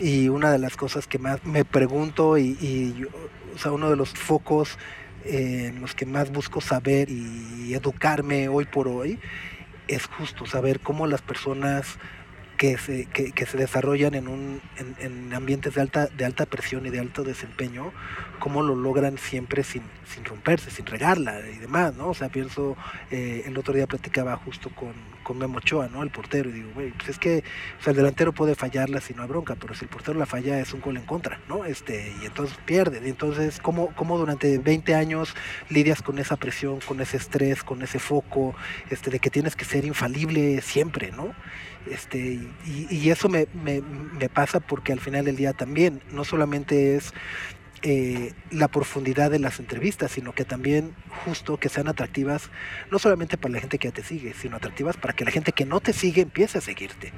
y una de las cosas que más me pregunto y, y yo- o sea, uno de los focos eh, en los que más busco saber y educarme hoy por hoy es justo saber cómo las personas que se, que, que se desarrollan en, un, en, en ambientes de alta, de alta presión y de alto desempeño, cómo lo logran siempre sin, sin romperse, sin regarla y demás, ¿no? O sea, pienso, eh, el otro día platicaba justo con, con Memo Ochoa, ¿no? El portero, y digo, güey, pues es que, o sea, el delantero puede fallarla si no hay bronca, pero si el portero la falla es un gol en contra, ¿no? Este, y entonces pierde. Y entonces, ¿cómo, ¿cómo durante 20 años lidias con esa presión, con ese estrés, con ese foco, este, de que tienes que ser infalible siempre, ¿no? Este, y, eso me, me, me pasa porque al final del día también, no solamente es eh, la profundidad de las entrevistas, sino que también justo que sean atractivas, no solamente para la gente que ya te sigue, sino atractivas para que la gente que no te sigue empiece a seguirte.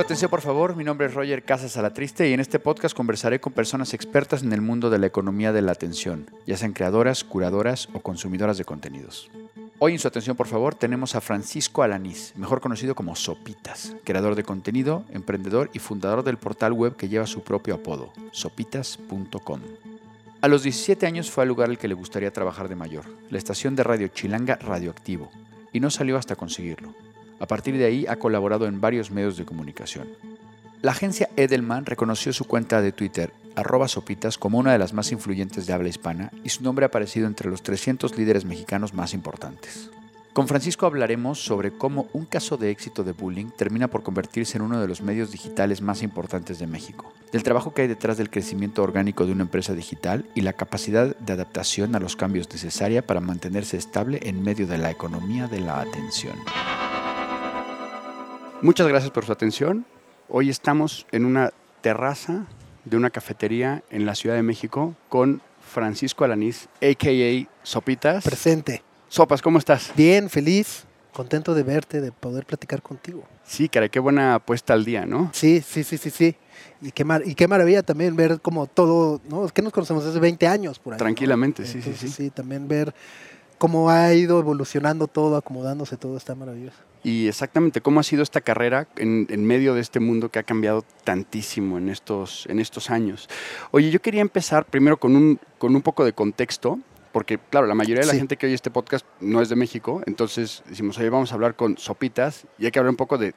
Atención, por favor. Mi nombre es Roger Casas Alatriste y en este podcast conversaré con personas expertas en el mundo de la economía de la atención, ya sean creadoras, curadoras o consumidoras de contenidos. Hoy en su atención, por favor, tenemos a Francisco Alanís, mejor conocido como Sopitas, creador de contenido, emprendedor y fundador del portal web que lleva su propio apodo, sopitas.com. A los 17 años fue al lugar al que le gustaría trabajar de mayor, la estación de radio Chilanga Radioactivo, y no salió hasta conseguirlo. A partir de ahí ha colaborado en varios medios de comunicación. La agencia Edelman reconoció su cuenta de Twitter, arroba sopitas, como una de las más influyentes de habla hispana y su nombre ha aparecido entre los 300 líderes mexicanos más importantes. Con Francisco hablaremos sobre cómo un caso de éxito de bullying termina por convertirse en uno de los medios digitales más importantes de México, del trabajo que hay detrás del crecimiento orgánico de una empresa digital y la capacidad de adaptación a los cambios necesaria para mantenerse estable en medio de la economía de la atención. Muchas gracias por su atención. Hoy estamos en una terraza de una cafetería en la Ciudad de México con Francisco Alanís, a.k.a. Sopitas. Presente. Sopas, ¿cómo estás? Bien, feliz, contento de verte, de poder platicar contigo. Sí, caray, qué buena apuesta al día, ¿no? Sí, sí, sí, sí, sí. Y qué, mar y qué maravilla también ver como todo, ¿no? Es que nos conocemos desde 20 años por ahí. ¿no? Tranquilamente, sí, sí, Entonces, sí. también ver cómo ha ido evolucionando todo, acomodándose todo, está maravilloso. Y exactamente cómo ha sido esta carrera en, en medio de este mundo que ha cambiado tantísimo en estos, en estos años. Oye, yo quería empezar primero con un, con un poco de contexto, porque claro, la mayoría de la Sí. gente que oye este podcast no es de México, entonces decimos, oye, vamos a hablar con Sopitas y hay que hablar un poco de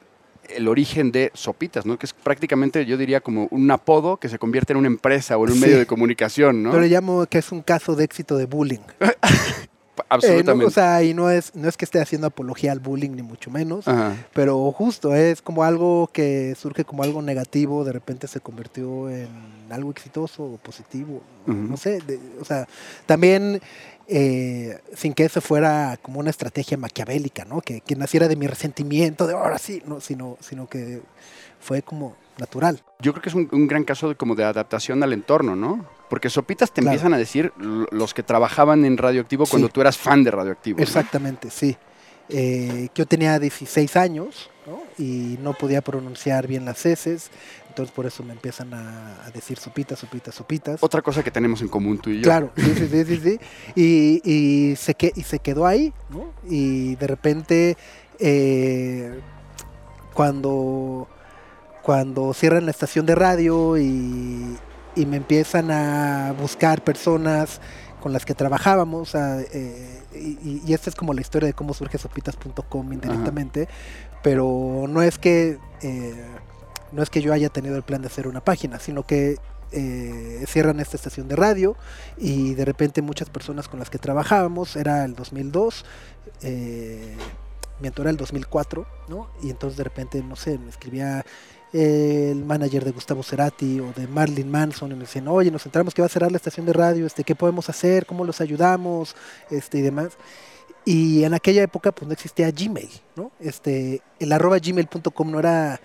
el origen de Sopitas, ¿no? Que es prácticamente, yo diría, como un apodo que se convierte en una empresa o en un Sí. medio de comunicación, ¿no? Yo le llamo que es un caso de éxito de bullying. Absolutamente. Eh, no, o sea, y no es, no es que esté haciendo apología al bullying, ni mucho menos. Ajá. Pero justo es como algo que surge como algo negativo, de repente se convirtió en algo exitoso o positivo. No sé, de- o sea, también eh, sin que eso fuera como una estrategia maquiavélica, ¿no? Que, que naciera de mi resentimiento, de ahora sí, no, sino, sino que fue como natural. Yo creo que es un, un gran caso de, como de adaptación al entorno, ¿no? Porque Sopitas te Claro. empiezan a decir los que trabajaban en Radioactivo cuando tú eras fan de Radioactivo. ¿no? Exactamente, sí. Eh, yo tenía 16 años ¿no? y no podía pronunciar bien las heces, entonces por eso me empiezan a, a decir sopitas, sopitas, sopitas. Otra cosa que tenemos en común tú y yo. Claro, sí, sí, sí, sí, sí. Y, y se, que, y se quedó ahí, ¿no? Y de repente, eh, cuando, cuando cierran la estación de radio y, y me empiezan a buscar personas con las que trabajábamos, eh, y, y esta es como la historia de cómo surge sopitas.com indirectamente, pero no es que... eh, no es que yo haya tenido el plan de hacer una página, sino que eh, cierran esta estación de radio y de repente muchas personas con las que trabajábamos, era el 2002, eh, miento era el 2004, ¿no? Y entonces de repente, no sé, me escribía el manager de Gustavo Cerati o de Marilyn Manson y me decían, oye, nos enteramos que va a cerrar la estación de radio, este, ¿qué podemos hacer? ¿Cómo los ayudamos? Este, y demás. Y en aquella época pues no existía Gmail, ¿no? Este, el arroba gmail.com no era,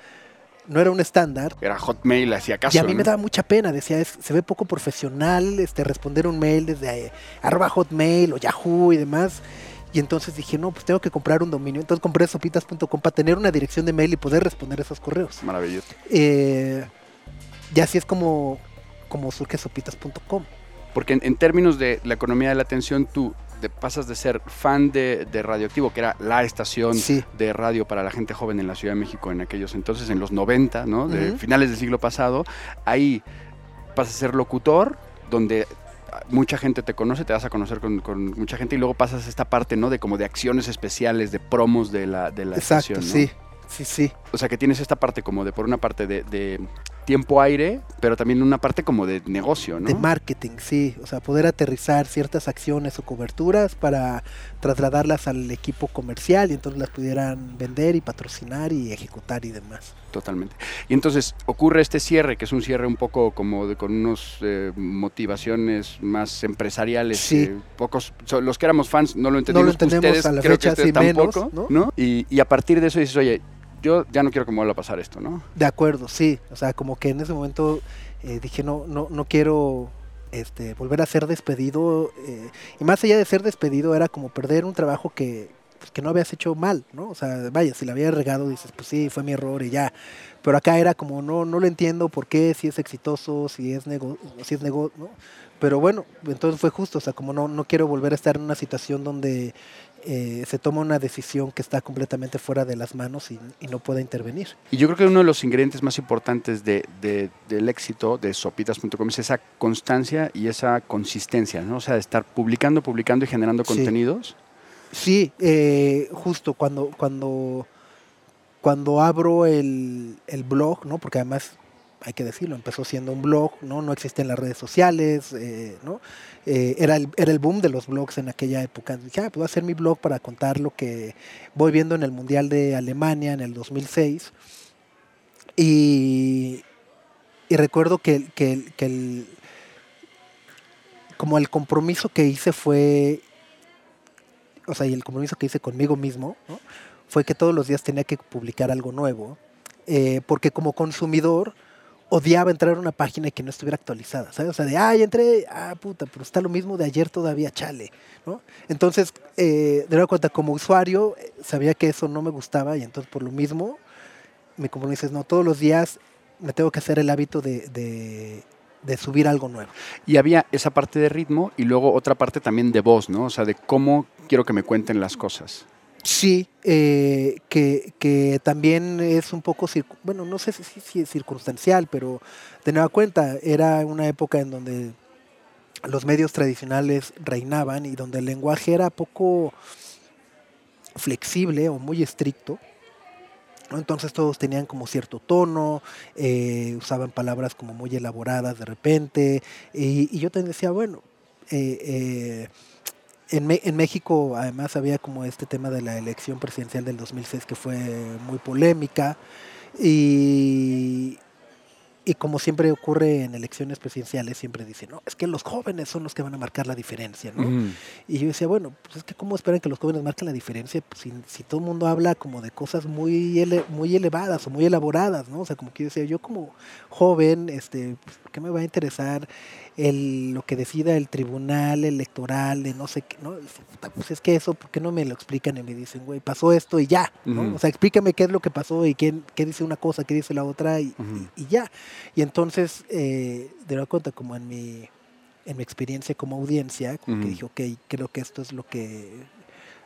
no era un estándar. Era Hotmail, hacía caso. Y a mí ¿no? me daba mucha pena, decía, es- se ve poco profesional este, responder un mail desde eh, arroba hotmail o Yahoo y demás. Y entonces dije, no, pues tengo que comprar un dominio. Entonces compré sopitas.com para tener una dirección de mail y poder responder esos correos. Maravilloso. Eh, y así es como, como surge sopitas.com. Porque en, en términos de la economía de la atención, tú pasas de ser fan de, de Radioactivo, que era la estación Sí. de radio para la gente joven en la Ciudad de México en aquellos entonces, en los 90, ¿no? De finales del siglo pasado, ahí pasas a ser locutor, donde mucha gente te conoce, te vas a conocer con, con mucha gente y luego pasas a esta parte, ¿no? De como de acciones especiales, de promos de la, de la Exacto, estación, ¿no? sí, sí, sí. O sea, que tienes esta parte como de, por una parte, de, de tiempo aire, pero también una parte como de negocio, ¿no? De marketing, sí. O sea, poder aterrizar ciertas acciones o coberturas para trasladarlas al equipo comercial y entonces las pudieran vender y patrocinar y ejecutar y demás. Totalmente. Y entonces ocurre este cierre, que es un cierre un poco como de, con unos eh, motivaciones más empresariales. Sí. eh, pocos, so- los que éramos fans no lo entendimos. entendemos ustedes a la creo fecha, que sí, menos, tampoco, ¿no? Y, y a partir de eso dices, oye, yo ya no quiero que me vuelva a pasar esto, ¿no? De acuerdo, sí. O sea, como que en ese momento eh, dije, no, no, no quiero este, volver a ser despedido. eh, y más allá de ser despedido, era como perder un trabajo que, pues, que no habías hecho mal, ¿no? O sea, vaya, si la habías regado, dices, pues sí, fue mi error y ya. Pero acá era como, no, no lo entiendo por qué, si es exitoso, si es nego, si es nego, ¿no? Pero bueno, entonces fue justo, o sea, como no, no quiero volver a estar en una situación donde eh, se toma una decisión que está completamente fuera de las manos y, y no pueda intervenir. Y yo creo que uno de los ingredientes más importantes de, de- del éxito de sopitas.com es esa constancia y esa consistencia, ¿no? O sea, de estar publicando, publicando y generando Sí. contenidos. Sí, eh, justo cuando, cuando, cuando abro el, el blog, ¿no? Porque además, hay que decirlo, empezó siendo un blog, ¿no? No existen las redes sociales, eh, ¿no? Eh, era, el, era el boom de los blogs en aquella época. Dije, ah, voy a hacer mi blog para contar lo que voy viendo en el Mundial de Alemania en el 2006. Y, y recuerdo que, que, el- como el compromiso que hice fue o sea, y el compromiso que hice conmigo mismo, fue que todos los días tenía que publicar algo nuevo, eh, porque como consumidor odiaba entrar a una página que no estuviera actualizada, ¿sabes? O sea, de, ay, entré, ah, puta, pero está lo mismo de ayer todavía, chale, ¿no? Entonces, eh, de cuenta, como usuario, eh, sabía que eso no me gustaba y entonces por lo mismo, mi compromiso es, no, todos los días me tengo que hacer el hábito de- de subir algo nuevo. Y había esa parte de ritmo y luego otra parte también de voz, ¿no? O sea, de cómo quiero que me cuenten las cosas. Sí, eh, que, que también es un poco, bueno, no sé si, es circunstancial, pero de nueva cuenta, era una época en donde los medios tradicionales reinaban y donde el lenguaje era poco flexible o muy estricto. Entonces todos tenían como cierto tono, eh, usaban palabras como muy elaboradas de repente, y, yo también decía, bueno, eh, eh, en, Me- en México además había como este tema de la elección presidencial del 2006 que fue muy polémica y, y como siempre ocurre en elecciones presidenciales, siempre dicen, no, es que los jóvenes son los que van a marcar la diferencia, ¿no? Mm. Y yo decía, bueno, pues es que cómo esperan que los jóvenes marquen la diferencia Pues, si, si todo el mundo habla como de cosas muy, ele- muy elevadas o muy elaboradas, ¿no? O sea, como que yo decía, yo como joven, este, pues, ¿qué me va a interesar el, lo que decida el tribunal electoral de no sé qué, ¿no? Y dice, "Puta, Pues es que eso, ¿por qué no me lo explican y me dicen, güey, pasó esto y ya, ¿no? O sea, explícame qué es lo que pasó y quién, qué dice una cosa, qué dice la otra y, y- y ya. Y entonces, eh, de nueva cuenta, como en mi, en mi experiencia como audiencia, como que dije, ok, creo que esto es lo que,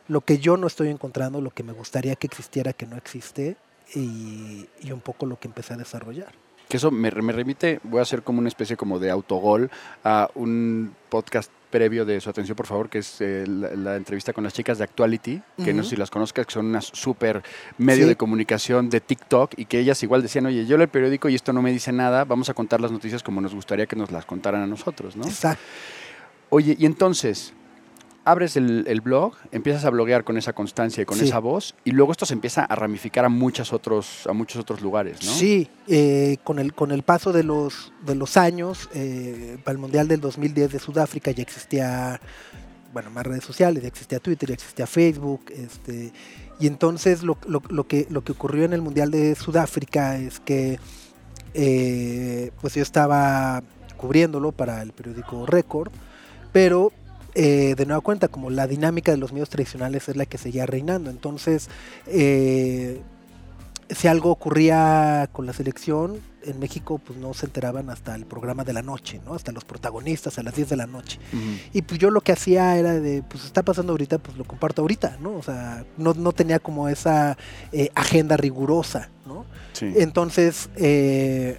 lo que yo no estoy encontrando, lo que me gustaría que existiera, que no existe, y, y un poco lo que empecé a desarrollar. Que eso me, me remite, voy a hacer como una especie como de autogol a un podcast previo de su atención, por favor, que es eh, la, la entrevista con las chicas de Actuality, que no sé si las conozcas, que son unas súper medio Sí. de comunicación de TikTok y que ellas igual decían, oye, yo leo el periódico y esto no me dice nada, vamos a contar las noticias como nos gustaría que nos las contaran a nosotros, ¿no? Exacto. Oye, y entonces, abres el, el blog, empiezas a bloguear con esa constancia y con Sí. esa voz, y luego esto se empieza a ramificar a, muchos otros, a muchos otros lugares, ¿no? Sí, eh, con, el, con el paso de los, de los años, eh, para el Mundial del 2010 de Sudáfrica ya existía, bueno, más redes sociales, ya existía Twitter, ya existía Facebook, este, y entonces lo, lo- lo que, lo que ocurrió en el Mundial de Sudáfrica es que eh, pues yo estaba cubriéndolo para el periódico Record, pero eh, de nueva cuenta, como la dinámica de los medios tradicionales es la que seguía reinando, entonces... eh, si algo ocurría con la selección, en México pues no se enteraban hasta el programa de la noche, ¿no? Hasta los protagonistas a las 10 de la noche. Y pues yo lo que hacía era de, pues está pasando ahorita, pues lo comparto ahorita, ¿no? O sea, no, no tenía como esa eh, agenda rigurosa, ¿no? Entonces, eh,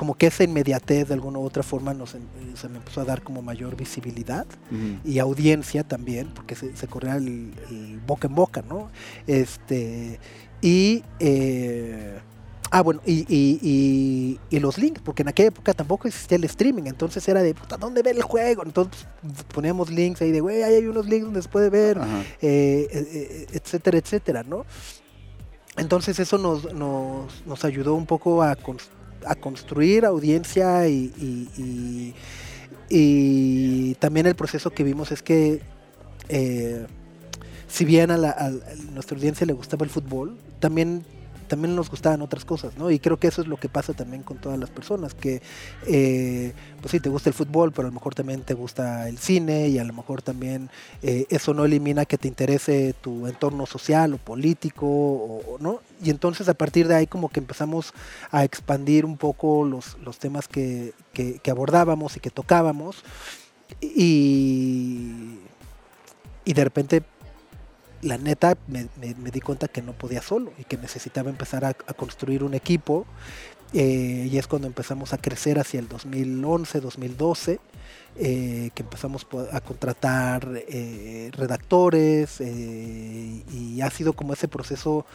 como que esa inmediatez de alguna u otra forma nos, em, se me empezó a dar como mayor visibilidad y audiencia también, porque se, corría el, el, boca en boca, ¿no? Este, y... Eh, Ah, bueno, y, y, y, los links, porque en aquella época tampoco existía el streaming, entonces era de, puta, ¿dónde ver el juego? Entonces poníamos links ahí de, güey, ahí hay unos links donde se puede ver, eh, eh, eh, etcétera, etcétera, ¿no? Entonces eso nos, nos, nos ayudó un poco a, a construir audiencia y, y, también el proceso que vimos es que si bien a, la, a nuestra audiencia le gustaba el fútbol, también también nos gustaban otras cosas, ¿no? Y creo que eso es lo que pasa también con todas las personas, que eh, pues sí, te gusta el fútbol, pero a lo mejor también te gusta el cine y a lo mejor también eh, eso no elimina que te interese tu entorno social o político, o, ¿no? Y entonces a partir de ahí como que empezamos a expandir un poco los, los temas que, que, que abordábamos y que tocábamos y, y de repente la neta me, di cuenta que no podía solo y que necesitaba empezar a, construir un equipo. Eh, y es cuando empezamos a crecer hacia el 2011, 2012, eh, que empezamos a contratar eh, redactores y ha sido como ese proceso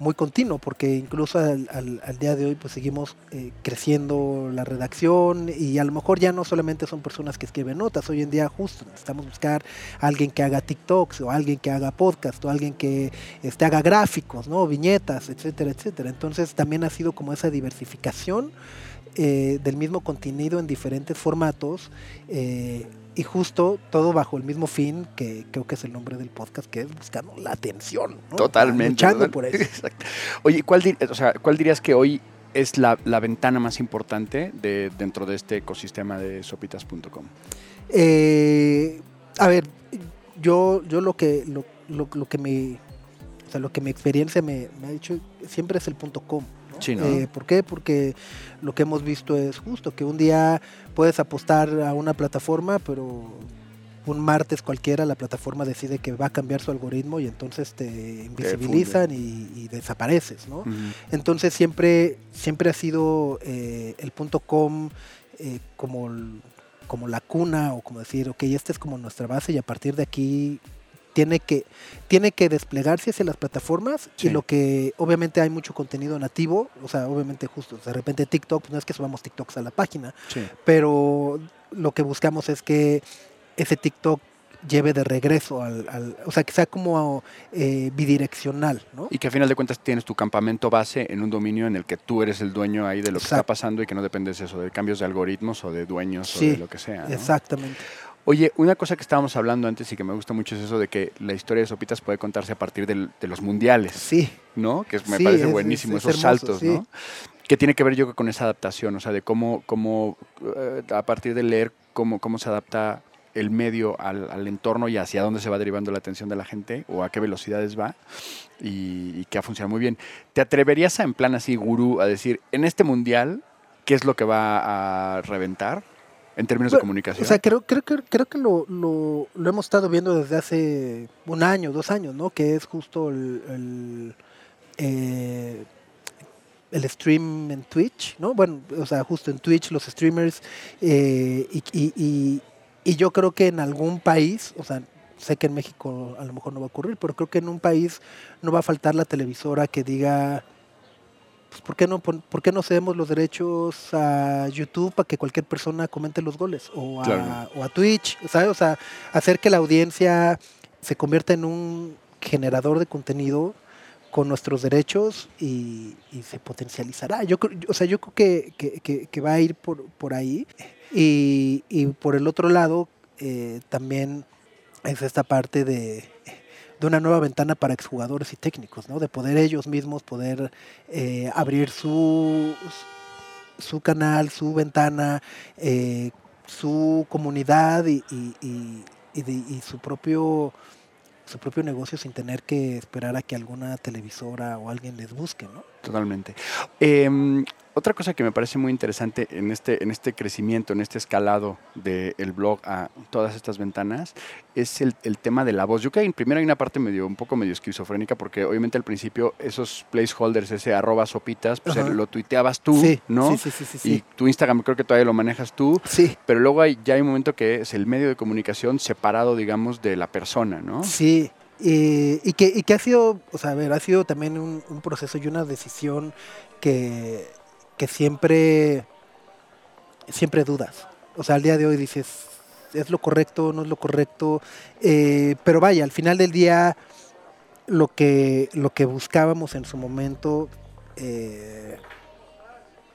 muy continuo, porque incluso al, día de hoy pues seguimos eh, creciendo la redacción y a lo mejor ya no solamente son personas que escriben notas, hoy en día justo necesitamos buscar a alguien que haga TikToks o alguien que haga podcast o alguien que este, haga gráficos, ¿no? viñetas, etcétera, etcétera. Entonces también ha sido como esa diversificación eh, del mismo contenido en diferentes formatos. Eh, y justo todo bajo el mismo fin que creo que es el nombre del podcast, que es buscando la atención. Totalmente. Luchando por eso. Oye, ¿cuál, o sea, ¿cuál dirías que hoy es la, ventana más importante de, dentro de este ecosistema de sopitas.com? Eh, a ver, yo, yo lo que lo, lo, que me o sea, lo que mi experiencia me, me ha dicho siempre es el punto com. Eh, ¿Por qué? Porque lo que hemos visto es justo que un día puedes apostar a una plataforma, pero un martes cualquiera la plataforma decide que va a cambiar su algoritmo y entonces te invisibilizan y, desapareces, ¿no? Entonces siempre, siempre ha sido eh, el punto com eh, como, como la cuna o como decir, ok, esta es como nuestra base y a partir de aquí tiene que, tiene que desplegarse hacia las plataformas y lo que obviamente hay mucho contenido nativo, o sea, obviamente justo, de repente TikTok, pues no es que subamos TikToks a la página, pero lo que buscamos es que ese TikTok lleve de regreso al, o sea, que sea como eh, bidireccional, ¿no? Y que a final de cuentas tienes tu campamento base en un dominio en el que tú eres el dueño ahí de lo que está pasando y que no dependes de eso, de cambios de algoritmos o de dueños o de lo que sea. Exactamente. Oye, una cosa que estábamos hablando antes y que me gusta mucho es eso de que la historia de Sopitas puede contarse a partir de los mundiales. Sí. ¿No? Que me parece buenísimo, esos saltos, ¿no? Que tiene que ver yo con esa adaptación, o sea, de cómo, cómo eh, a partir de leer cómo, cómo se adapta el medio al, entorno y hacia dónde se va derivando la atención de la gente o a qué velocidades va y, que ha funcionado muy bien. ¿Te atreverías a, en plan así, gurú, a decir, en este mundial, qué es lo que va a reventar? En términos de comunicación. O sea, creo, creo, creo, creo que lo, lo, lo, hemos estado viendo desde hace un año, dos años, ¿no? Que es justo el, el, eh, el stream en Twitch, ¿no? Bueno, o sea, justo en Twitch los streamers eh, y, y, y, yo creo que en algún país, o sea, sé que en México a lo mejor no va a ocurrir, pero creo que en un país no va a faltar la televisora que diga pues ¿por qué no, por, qué no cedemos los derechos a YouTube para que cualquier persona comente los goles? O a, o a Twitch, ¿sabes? O sea, hacer que la audiencia se convierta en un generador de contenido con nuestros derechos y, se potencializará. Yo, o sea, yo creo que, que, va a ir por, por ahí. Y, y por el otro lado, eh, también es esta parte de de una nueva ventana para exjugadores y técnicos, ¿no? De poder ellos mismos poder eh, abrir su, su canal, su ventana, eh, su comunidad y, y, su propio su propio negocio sin tener que esperar a que alguna televisora o alguien les busque, ¿no? Totalmente. Em, otra cosa que me parece muy interesante en este, en este crecimiento, en este escalado del blog a todas estas ventanas, es el, tema de la voz. Yo creo que primero hay una parte medio, un poco medio esquizofrénica, porque obviamente al principio esos placeholders, ese arroba sopitas, pues lo tuiteabas tú, ¿no? Sí, sí, sí, Y tu Instagram creo que todavía lo manejas tú. Sí. Pero luego hay, ya hay un momento que es el medio de comunicación separado, digamos, de la persona, ¿no? Sí. y, que, y que ha sido, o sea, a ver, ha sido también un, un proceso y una decisión que que siempre, siempre dudas. O sea, al día de hoy dices, ¿es lo correcto? ¿No es lo correcto? Eh, pero vaya, al final del día, lo que, lo que buscábamos en su momento eh,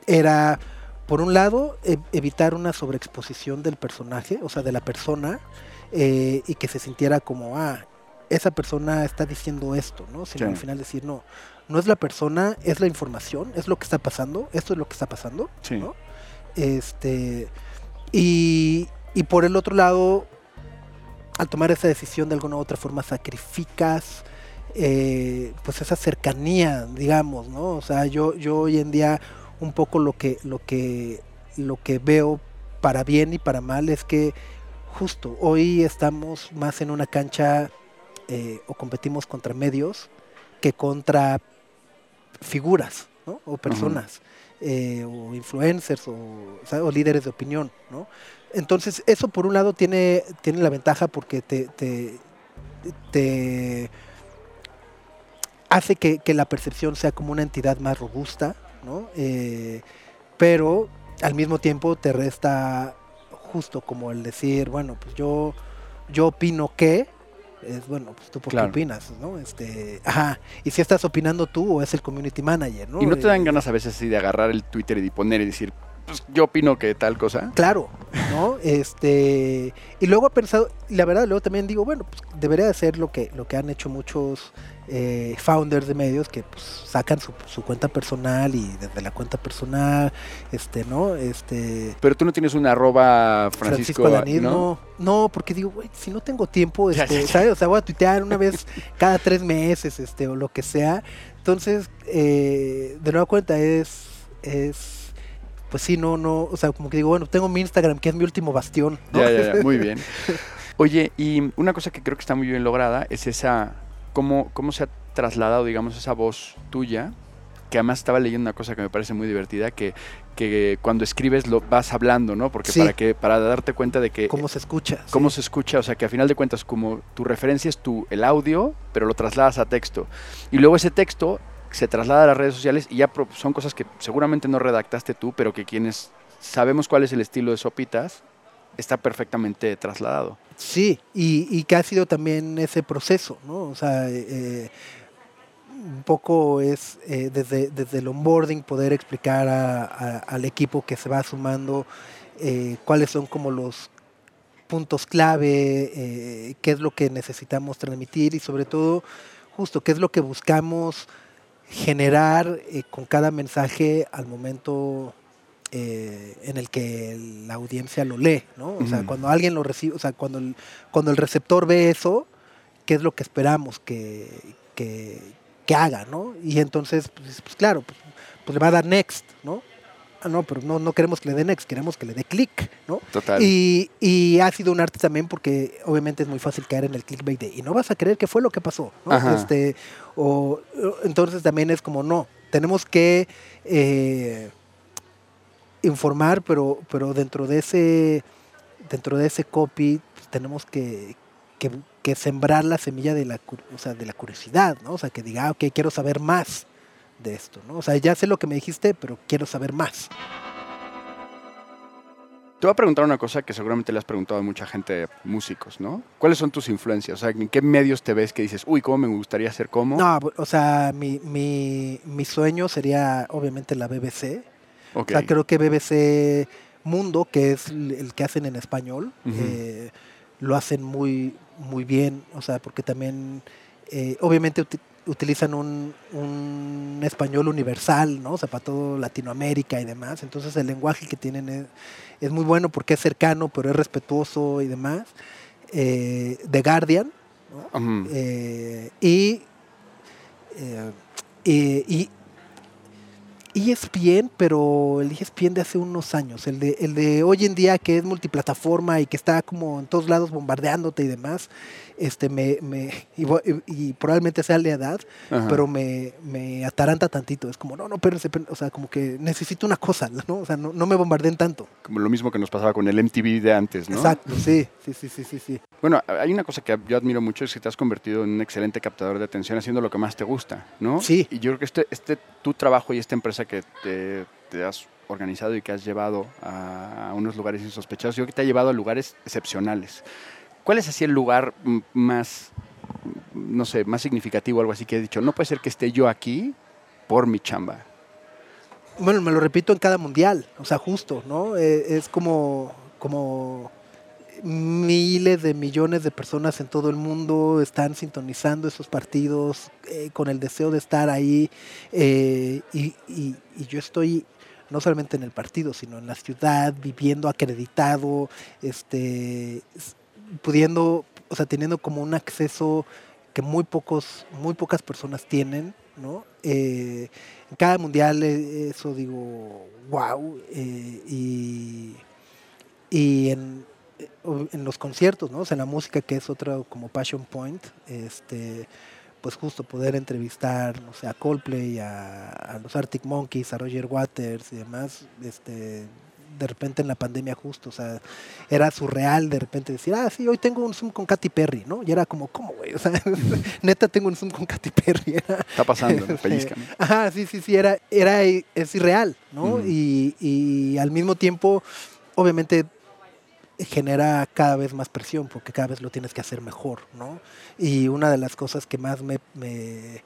era, por un lado, e, evitar una sobreexposición del personaje, o sea, de la persona, eh, y que se sintiera como, ah, esa persona está diciendo esto, ¿no? Sino al final decir, no, no es la persona, es la información, es lo que está pasando, esto es lo que está pasando, ¿no? Este, y, y por el otro lado, al tomar esa decisión de alguna u otra forma sacrificas eh, pues esa cercanía, digamos, ¿no? O sea, yo, yo hoy en día un poco lo que, lo que, lo que veo para bien y para mal es que justo hoy estamos más en una cancha eh, o competimos contra medios que contra figuras o personas, eh, o influencers, o, líderes de opinión. ¿no? Entonces, eso por un lado tiene, tiene la ventaja porque te, te, hace que, la percepción sea como una entidad más robusta, ¿no? Eh, pero al mismo tiempo te resta justo como el decir, bueno, pues yo, yo opino que, es bueno, pues tú por qué opinas, ¿no? Este, ajá, y si estás opinando tú o es el community manager, ¿no? Y no te dan ganas a veces así de agarrar el Twitter y de poner y decir, pues yo opino que tal cosa. Claro, ¿no? Este, y luego he pensado, y la verdad, luego también digo, bueno, pues debería de ser lo que, lo que han hecho muchos eh, founders de medios que pues, sacan su, cuenta personal y desde la cuenta personal, este, ¿no? Este. Pero tú no tienes una arroba Francisco, ¿no? ¿no? porque digo, güey, si no tengo tiempo, este, ¿sabes? O sea, voy a tuitear una vez cada tres meses, este, o lo que sea. Entonces, eh, de nueva cuenta es, es pues sí, no, no, o sea, como que digo, bueno, tengo mi Instagram, que es mi último bastión. Ya, ya, ya, muy bien. Oye, y una cosa que creo que está muy bien lograda es esa, cómo, cómo se ha trasladado, digamos, esa voz tuya, que además estaba leyendo una cosa que me parece muy divertida, que, que cuando escribes lo vas hablando, ¿no? Porque para que para darte cuenta de que cómo se escucha, cómo se escucha, o sea, que a final de cuentas como tu referencia es tu el audio, pero lo trasladas a texto. Y luego ese texto se traslada a las redes sociales y ya son cosas que seguramente no redactaste tú, pero que quienes sabemos cuál es el estilo de Sopitas, está perfectamente trasladado. Sí, y, que ha sido también ese proceso, ¿no? O sea, eh, un poco es eh, desde, desde el onboarding poder explicar al equipo que se va sumando eh, cuáles son como los puntos clave, qué es lo que necesitamos transmitir y sobre todo justo qué es lo que buscamos generar eh, con cada mensaje al momento eh, en el que la audiencia lo lee, ¿no? O sea, cuando alguien lo recibe, o sea, cuando el, cuando el receptor ve eso, ¿qué es lo que esperamos que, que, haga, ¿no? Y entonces, pues, pues claro, pues, pues, le va a dar next, ¿no? Ah, no, pero no, no queremos que le dé next, queremos que le dé click, ¿no? Total. Y, y, ha sido un arte también porque obviamente es muy fácil caer en el clickbait de, y no vas a creer qué fue lo que pasó, ¿no? Este, o, entonces también es como, no, tenemos que eh, informar, pero, pero dentro de ese, dentro de ese copy pues, tenemos que, que, sembrar la semilla de la, o sea, de la curiosidad, ¿no? O sea, que diga, ah, ok, quiero saber más de esto, ¿no? O sea, ya sé lo que me dijiste, pero quiero saber más. Te voy a preguntar una cosa que seguramente le has preguntado a mucha gente, músicos, ¿no? ¿Cuáles son tus influencias? O sea, ¿en qué medios te ves que dices, uy, cómo me gustaría ser como? No, o sea, mi, mi, mi sueño sería obviamente la BBC. O sea, creo que BBC Mundo, que es el que hacen en español, eh, lo hacen muy, muy bien. O sea, porque también, eh, obviamente utilizan un, un, español universal, ¿no? O sea, para todo Latinoamérica y demás. Entonces el lenguaje que tienen es, es muy bueno porque es cercano, pero es respetuoso y demás. Eh, The Guardian. Eh, y, eh, y y ESPN, pero el ESPN de hace unos años, el de, el de hoy en día que es multiplataforma y que está como en todos lados bombardeándote y demás, este me, me y, probablemente sea la edad, Ajá. pero me, me ataranta tantito. Es como, no, no, pero o sea, como que necesito una cosa, ¿no? O sea, no, no me bombardeen tanto. Como lo mismo que nos pasaba con el MTV de antes, ¿no? Exacto, sí, sí, sí, sí, sí, sí. Bueno, hay una cosa que yo admiro mucho, es que te has convertido en un excelente captador de atención haciendo lo que más te gusta, ¿no? Sí. Y yo creo que este, este tu trabajo y esta empresa que te, te has organizado y que has llevado a, a unos lugares insospechados, yo creo que te ha llevado a lugares excepcionales. ¿Cuál es así el lugar más, no sé, más significativo, algo así que he dicho, no puede ser que esté yo aquí por mi chamba? Bueno, me lo repito en cada mundial, o sea, justo, ¿no? Eh, es como, como miles de millones de personas en todo el mundo están sintonizando esos partidos eh, con el deseo de estar ahí eh, y, yo estoy no solamente en el partido, sino en la ciudad, viviendo acreditado, este, pudiendo, o sea, teniendo como un acceso que muy pocos, muy pocas personas tienen, ¿no? Eh, en cada mundial eh, eso digo, wow, y, y en, eh, en los conciertos, ¿no? O sea, en la música que es otra como passion point, este, pues justo poder entrevistar, no sé, a Coldplay, a, a los Arctic Monkeys, a Roger Waters y demás, este, de repente en la pandemia justo, o sea, era surreal de repente decir, ah, sí, hoy tengo un Zoom con Katy Perry, ¿no? Y era como, ¿cómo, güey? O sea, neta tengo un Zoom con Katy Perry, era, Está pasando, ¿no? pellizcame. Ajá, sí, sí, sí, era, era es irreal, ¿no? Y, y al mismo tiempo, obviamente, genera cada vez más presión, porque cada vez lo tienes que hacer mejor, ¿no? Y una de las cosas que más me, me,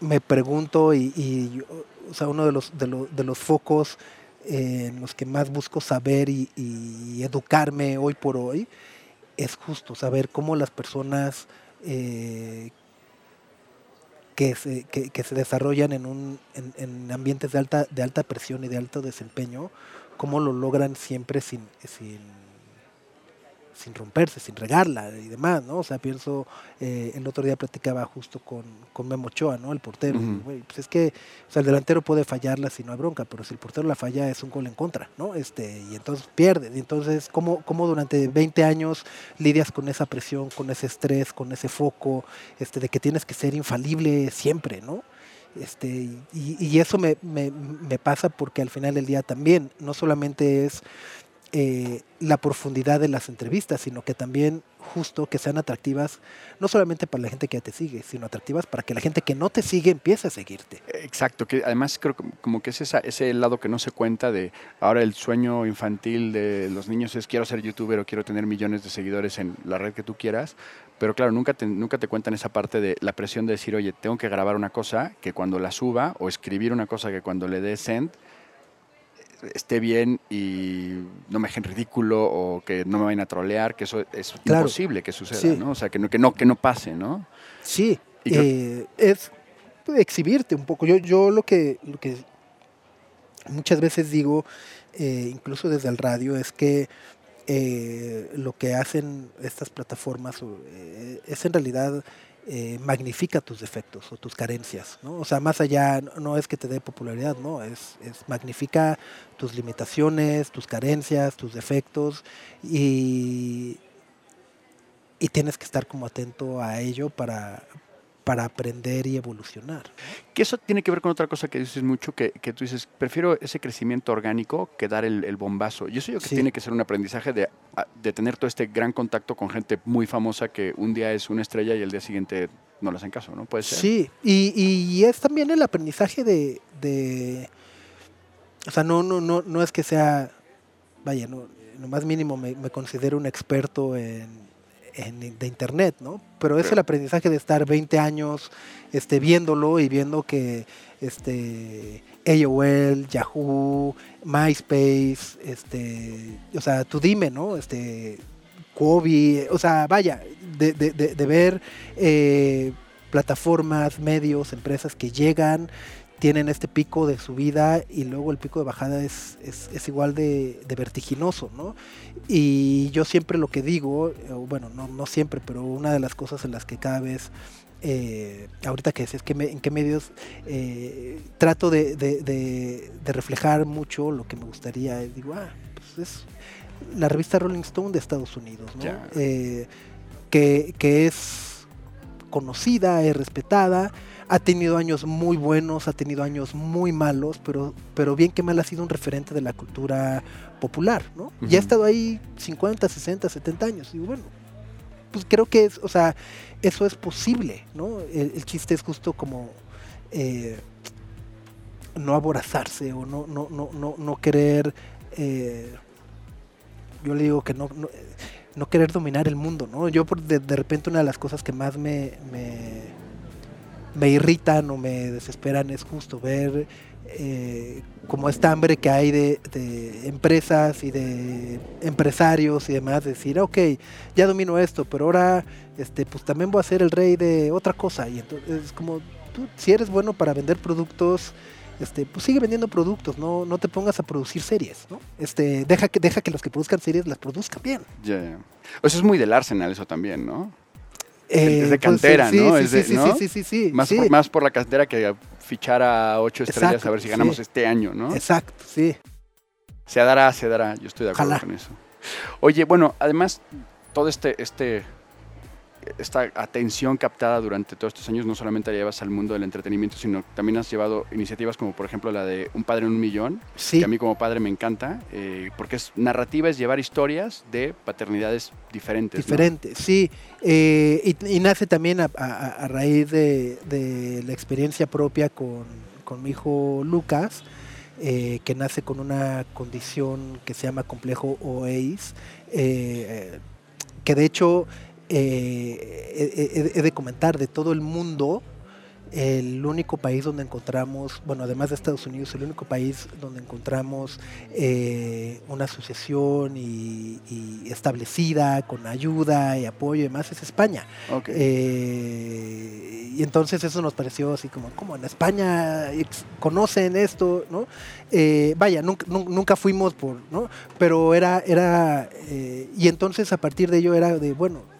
me pregunto y, y yo- o sea, uno de los, de, lo- de los focos eh, en los que más busco saber y, educarme hoy por hoy es justo saber cómo las personas eh, que se, que, se desarrollan en, un, en, en ambientes de alta, de alta presión y de alto desempeño, cómo lo logran siempre sin, sin romperse, sin regarla y demás, ¿no? O sea, pienso, eh, el otro día platicaba justo con, con Memo Ochoa, ¿no? El portero. Pues es que, o sea, el delantero puede fallarla si no hay bronca, pero si el portero la falla es un gol en contra, ¿no? Este, y entonces pierde. Y entonces, ¿cómo, cómo durante 20 años lidias con esa presión, con ese estrés, con ese foco, este, de que tienes que ser infalible siempre, ¿no? Este, y, y eso me, me, me pasa porque al final del día también no solamente es eh, la profundidad de las entrevistas, sino que también justo que sean atractivas, no solamente para la gente que ya te sigue, sino atractivas para que la gente que no te sigue empiece a seguirte. Exacto, que además creo como que es esa, ese lado que no se cuenta de ahora el sueño infantil de los niños es quiero ser youtuber o quiero tener millones de seguidores en la red que tú quieras, pero claro, nunca te, nunca te cuentan esa parte de la presión de decir, oye, tengo que grabar una cosa que cuando la suba o escribir una cosa que cuando le dé send esté bien y no me dejen ridículo o que no me vayan a trolear, que eso es Claro. imposible que suceda, Sí. ¿no? O sea, que no, que no, que no pase, ¿no? Sí, creo- eh, es exhibirte un poco. Yo, yo lo que, lo que muchas veces digo, eh, incluso desde el radio, es que eh, lo que hacen estas plataformas es en realidad eh, magnifica tus defectos o tus carencias, ¿no? O sea, más allá, no- es que te dé popularidad, no, es, es magnifica tus limitaciones, tus carencias, tus defectos y, y tienes que estar como atento a ello para, para aprender y evolucionar. Que eso tiene que ver con otra cosa que dices mucho, que, que tú dices, prefiero ese crecimiento orgánico que dar el, el bombazo. Y eso yo que Sí. tiene que ser un aprendizaje de, de tener todo este gran contacto con gente muy famosa que un día es una estrella y el día siguiente no le hacen caso, ¿no? Puede ser. Sí, y, y es también el aprendizaje de, de o sea, no, no, no, no es que sea, vaya, no, lo más mínimo me, me considero un experto en, en- de internet, ¿no? Pero es el aprendizaje de estar 20 años este, viéndolo y viendo que este, AOL, Yahoo, MySpace, este, o sea, tú dime, ¿no? Este, Kobe, o sea, vaya, de, de- de- de ver eh, plataformas, medios, empresas que llegan tienen este pico de subida y luego el pico de bajada es, es, igual de, vertiginoso, ¿no? Y yo siempre lo que digo, bueno, no, no siempre, pero una de las cosas en las que cada vez eh, ahorita que decías que en qué medios eh, trato de, reflejar mucho lo que me gustaría. Digo, ah, pues es la revista Rolling Stone de Estados Unidos, ¿no? Eh, que, que, es conocida, es respetada, ha tenido años muy buenos, ha tenido años muy malos, pero, pero bien que mal ha sido un referente de la cultura popular, ¿no? Y ha estado ahí 50, 60, 70 años. Y bueno, pues creo que es, o sea, eso es posible, ¿no? El, chiste es justo como eh, no aborazarse o no, no, no, no, no querer, eh, yo le digo que no, no, querer dominar el mundo, ¿no? Yo de, de, repente una de las cosas que más me, me, me irritan o me desesperan es justo ver eh, como esta hambre que hay de, empresas y de empresarios y demás, decir, ok, ya domino esto, pero ahora este, pues también voy a ser el rey de otra cosa. Y entonces es como, tú, si eres bueno para vender productos, este, pues sigue vendiendo productos, no, no te pongas a producir series, ¿no? Este, deja que, deja que los que produzcan series las produzcan bien. Ya, O sea, es muy del Arsenal eso también, ¿no? es de cantera, ¿no? Sí, sí, sí, sí, sí, Más, Por, más por la cantera que fichar a ocho estrellas a ver si ganamos este año, ¿no? Exacto, sí. Se dará, se dará, yo estoy de acuerdo con eso. Oye, bueno, además, todo este, este esta atención captada durante todos estos años no solamente la llevas al mundo del entretenimiento, sino también has llevado iniciativas como por ejemplo la de Un padre en un millón, que a mí como padre me encanta, eh, porque es narrativa, es llevar historias de paternidades diferentes. Diferentes, sí. Eh, y, nace también a, raíz de, la experiencia propia con, mi hijo Lucas. Eh, que nace con una condición que se llama complejo OAIS, que de hecho eh, he, de comentar, de todo el mundo, el único país donde encontramos, bueno, además de Estados Unidos, el único país donde encontramos eh, una asociación y, establecida con ayuda y apoyo y demás es España. Eh, y entonces eso nos pareció así como, como en España conocen esto, ¿no? vaya, nunca, nunca, fuimos por, ¿no? Pero era, era, y entonces a partir de ello era de, bueno,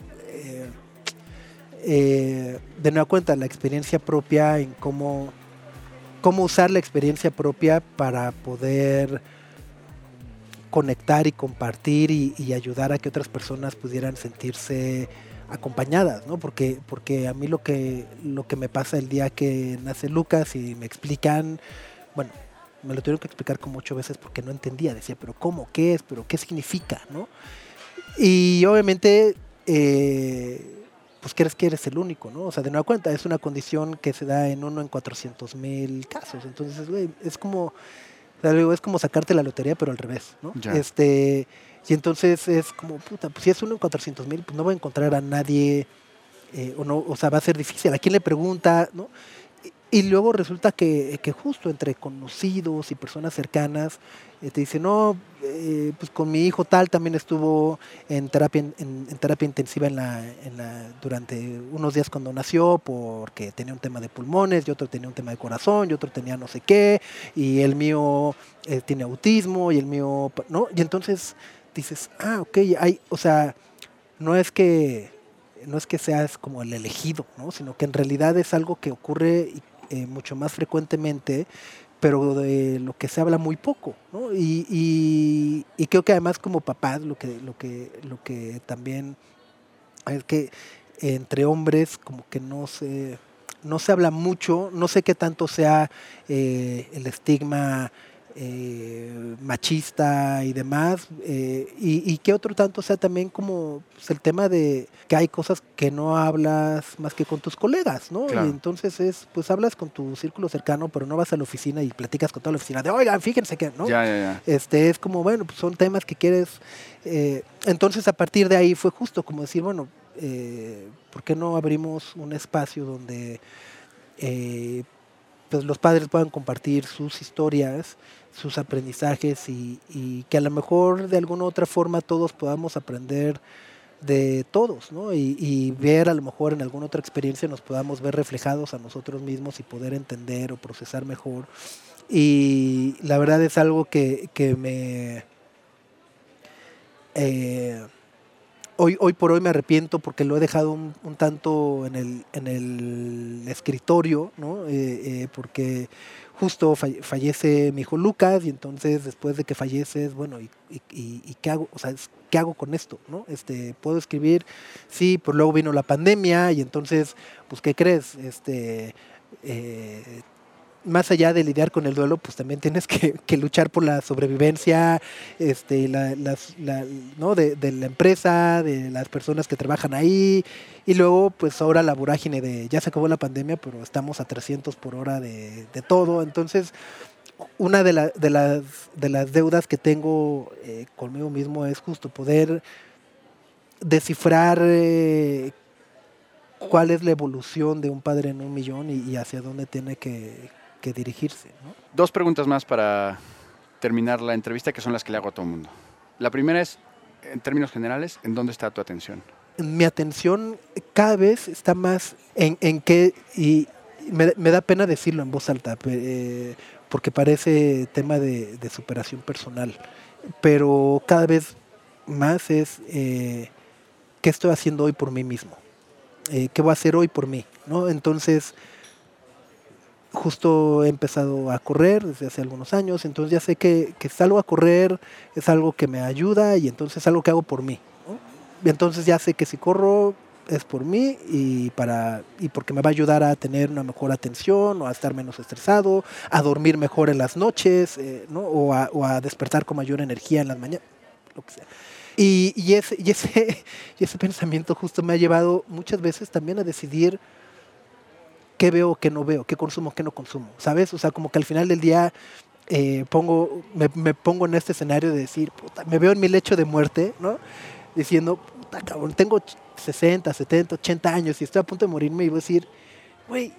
eh, de nueva cuenta la experiencia propia en cómo, cómo usar la experiencia propia para poder conectar y compartir y, ayudar a que otras personas pudieran sentirse acompañadas, ¿no? Porque, porque a mí lo que, lo que me pasa el día que nace Lucas y me explican, bueno, me lo tuvieron que explicar como ocho veces porque no entendía, decía, pero ¿cómo? ¿Qué es? ¿Pero qué significa? ¿no? Y obviamente eh, pues crees que eres el único, ¿no? O sea, de nueva cuenta, es una condición que se da en uno en 400 mil casos. Entonces, güey, es como, es como sacarte la lotería, pero al revés, ¿no? Este, y entonces es como, puta, pues si es uno en 400 mil, pues no voy a encontrar a nadie, eh, o, no, o sea, va a ser difícil. ¿A quién le pregunta, no? Y luego resulta que, justo entre conocidos y personas cercanas eh, te dicen, no, eh, pues con mi hijo tal también estuvo en terapia, en, terapia intensiva en la, en la, durante unos días cuando nació porque tenía un tema de pulmones, y otro tenía un tema de corazón, y otro tenía no sé qué, y el mío eh, tiene autismo, y el mío, ¿no? Y entonces dices, ah, ok, hay, o sea, no es que no es que seas como el elegido, ¿no? sino que en realidad es algo que ocurre y eh, mucho más frecuentemente, pero de lo que se habla muy poco, ¿no? Y, creo que además como papás lo que, lo que, lo que también es que entre hombres como que no se, no se habla mucho, no sé qué tanto sea eh, el estigma eh, machista y demás, eh, y, que otro tanto sea también como pues, el tema de que hay cosas que no hablas más que con tus colegas, ¿no? Y entonces es, pues hablas con tu círculo cercano, pero no vas a la oficina y platicas con toda la oficina de, oigan, fíjense que, ¿no? Este es como, bueno, pues son temas que quieres. Eh, entonces a partir de ahí fue justo como decir, bueno, ¿por qué no abrimos un espacio donde pues los padres puedan compartir sus historias sus aprendizajes y, que a lo mejor de alguna u otra forma todos podamos aprender de todos, ¿no? Y, y, ver a lo mejor en alguna otra experiencia nos podamos ver reflejados a nosotros mismos y poder entender o procesar mejor. Y la verdad es algo que, que me... Eh, hoy, hoy por hoy me arrepiento porque lo he dejado un, un tanto en el, en el escritorio, ¿no? Eh, eh, porque justo fallece mi hijo Lucas y entonces después de que falleces, bueno, ¿y, y, qué hago? O sea, ¿qué hago con esto? ¿no? Este, puedo escribir, sí, pero luego vino la pandemia y entonces, pues, ¿qué crees? Este, eh, más allá de lidiar con el duelo, pues también tienes que, luchar por la sobrevivencia este, la, ¿no? de, la empresa, de las personas que trabajan ahí, y luego pues ahora la vorágine de ya se acabó la pandemia, pero estamos a 300 por hora de, todo, entonces una de, la, de, las, de las deudas que tengo eh, conmigo mismo es justo poder descifrar eh, cuál es la evolución de un padre en un millón y hacia dónde tiene que, que dirigirse. ¿no? Dos preguntas más para terminar la entrevista, que son las que le hago a todo el mundo. La primera es, en términos generales, ¿en dónde está tu atención? Mi atención cada vez está más en, en qué, y me, me, da pena decirlo en voz alta, eh, porque parece tema de, de, superación personal, pero cada vez más es eh, qué estoy haciendo hoy por mí mismo, eh, qué voy a hacer hoy por mí, ¿no? Entonces, justo he empezado a correr desde hace algunos años, entonces ya sé que, que salgo a correr, es algo que me ayuda y entonces es algo que hago por mí. entonces ya sé que si corro es por mí y, para, y porque me va a ayudar a tener una mejor atención o a estar menos estresado, a dormir mejor en las noches eh, ¿no? o, a, despertar con mayor energía en las mañanas, y, ese, y, ese, y ese pensamiento justo me ha llevado muchas veces también a decidir qué veo, qué no veo, qué consumo, qué no consumo, ¿sabes? O sea, como que al final del día eh, pongo, me, me, pongo en este escenario de decir, puta, me veo en mi lecho de muerte, ¿no? Diciendo, puta, cabrón, tengo 60, 70, 80 años y estoy a punto de morirme y voy a decir, güey,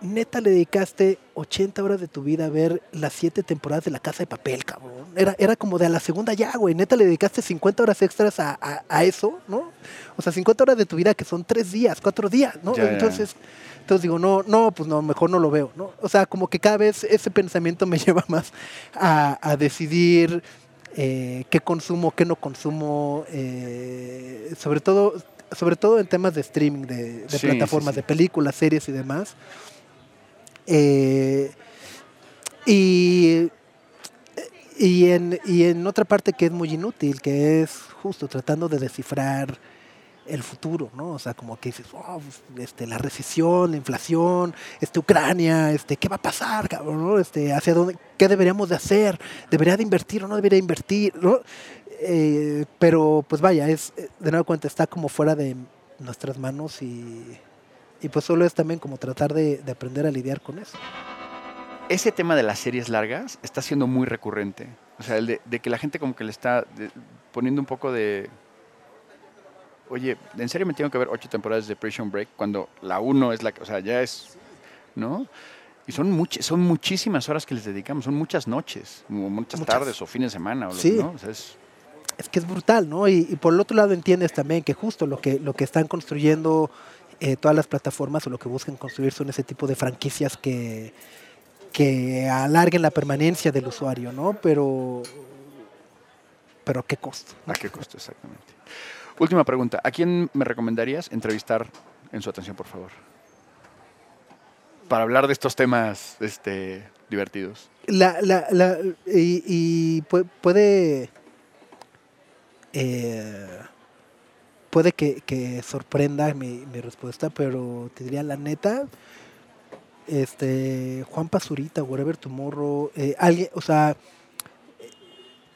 neta le dedicaste 80 horas de tu vida a ver las 7 temporadas de La Casa de Papel, cabrón. Era, era como de a la segunda ya, güey. Neta le dedicaste 50 horas extras a, a, a, eso, ¿no? O sea, 50 horas de tu vida que son 3 días, 4 días, ¿no? Ya, Entonces, entonces digo, no, no, pues no, mejor no lo veo, ¿no? O sea, como que cada vez ese pensamiento me lleva más a, a decidir eh, qué consumo, qué no consumo, eh, sobre todo sobre todo en temas de streaming, de, de Sí, plataformas, sí, sí. de películas, series y demás. Eh, y, y, en, y en otra parte que es muy inútil, que es justo tratando de descifrar el futuro, ¿no? O sea, como que dices, oh, este, la recesión, la inflación, este, Ucrania, este, ¿qué va a pasar, cabrón? ¿no? Este, ¿Hacia dónde, qué deberíamos de hacer? ¿Debería de invertir o no debería invertir? ¿no? Eh, pero, pues vaya, es, de nuevo cuenta, está como fuera de nuestras manos y, y pues solo es también como tratar de, de, aprender a lidiar con eso. Ese tema de las series largas está siendo muy recurrente. O sea, el de, de que la gente como que le está de, poniendo un poco de... Oye, ¿en serio me tengo que ver ocho temporadas de Prison Break cuando la uno es la que... O sea, ya es... ¿No? Y son, much son muchísimas horas que les dedicamos, son muchas noches, muchas, muchas. tardes o fines de semana. O lo, sí. ¿no? o sea, es, es que es brutal, ¿no? Y, y, por el otro lado entiendes también que justo lo que, lo que están construyendo eh, todas las plataformas o lo que buscan construir son ese tipo de franquicias que, que alarguen la permanencia del usuario, ¿no? Pero, pero ¿a qué costo? ¿A qué costo, exactamente? Última pregunta, ¿a quién me recomendarías entrevistar en su atención, por favor? Para hablar de estos temas este, divertidos. La, la, la, y, y puede eh, puede que, que sorprenda mi, mi, respuesta, pero te diría la neta, este Juan Pazurita, Whatever Tomorrow, eh, alguien, o sea,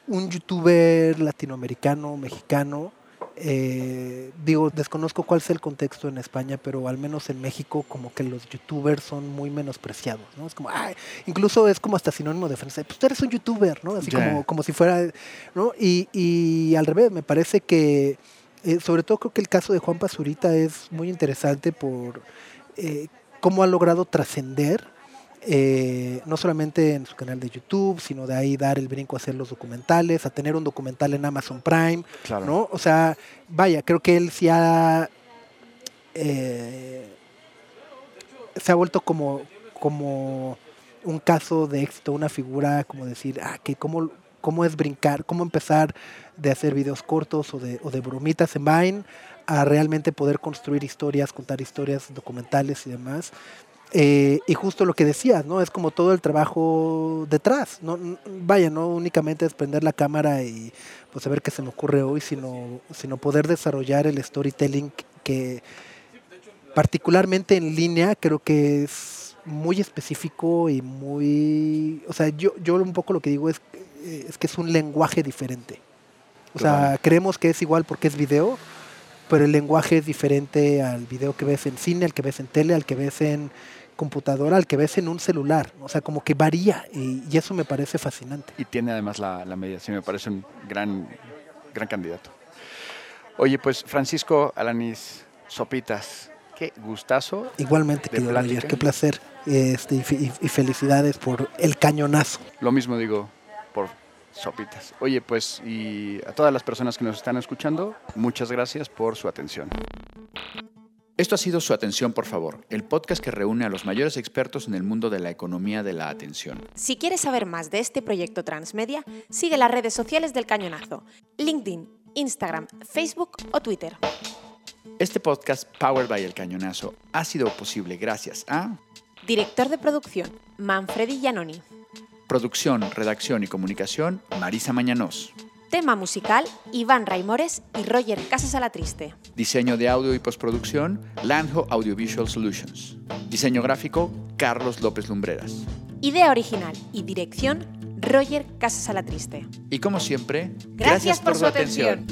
un youtuber latinoamericano, mexicano, eh, digo, desconozco cuál es el contexto en España, pero al menos en México como que los youtubers son muy menospreciados, ¿no? Es como, ay, incluso es como hasta sinónimo de francés, pues tú eres un youtuber, ¿no? Así yeah. como, como si fuera, ¿no? Y, y al revés, me parece que, eh, sobre todo creo que el caso de Juan Pazurita es muy interesante por eh, cómo ha logrado trascender eh, no solamente en su canal de YouTube, sino de ahí dar el brinco a hacer los documentales, a tener un documental en Amazon Prime, Claro. ¿no? O sea, vaya, creo que él sí ha... se ha vuelto como, como un caso de éxito, una figura, como decir, ah, que cómo, cómo es brincar, cómo empezar de hacer videos cortos o de, o de bromitas en Vine a realmente poder construir historias, contar historias documentales y demás. Eh, y justo lo que decías, ¿no? Es como todo el trabajo detrás. No, vaya, no únicamente es prender la cámara y pues a ver qué se me ocurre hoy, sino, sino poder desarrollar el storytelling que particularmente en línea creo que es muy específico y muy... O sea, yo, yo un poco lo que digo es, eh, es que es un lenguaje diferente. O sea, creemos que es igual porque es video, pero el lenguaje es diferente al video que ves en cine, al que ves en tele, al que ves en computadora, al que ves en un celular. O sea, como que varía y, y eso me parece fascinante. Y tiene además la, la mediación, me parece un gran, gran candidato. Oye, pues Francisco Alanis Sopitas, qué gustazo. Igualmente, querido. Roger, qué placer este, y- y felicidades por el cañonazo. Lo mismo digo por Sopitas. Oye, pues y a todas las personas que nos están escuchando, muchas gracias por su atención. Esto ha sido su atención, por favor, el podcast que reúne a los mayores expertos en el mundo de la economía de la atención. Si quieres saber más de este proyecto transmedia, sigue las redes sociales del Cañonazo, LinkedIn, Instagram, Facebook o Twitter. Este podcast, Powered by El Cañonazo, ha sido posible gracias a Director de producción, Manfredi Giannoni. Producción, redacción y comunicación, Marisa Mañanos. Tema musical, Iván Raimores y Roger Casas a la Triste. Diseño de audio y postproducción, Landho Audiovisual Solutions. Diseño gráfico, Carlos López Lumbreras. Idea original y dirección, Roger Casas a la Triste. Y como siempre, Gracias, por, su atención.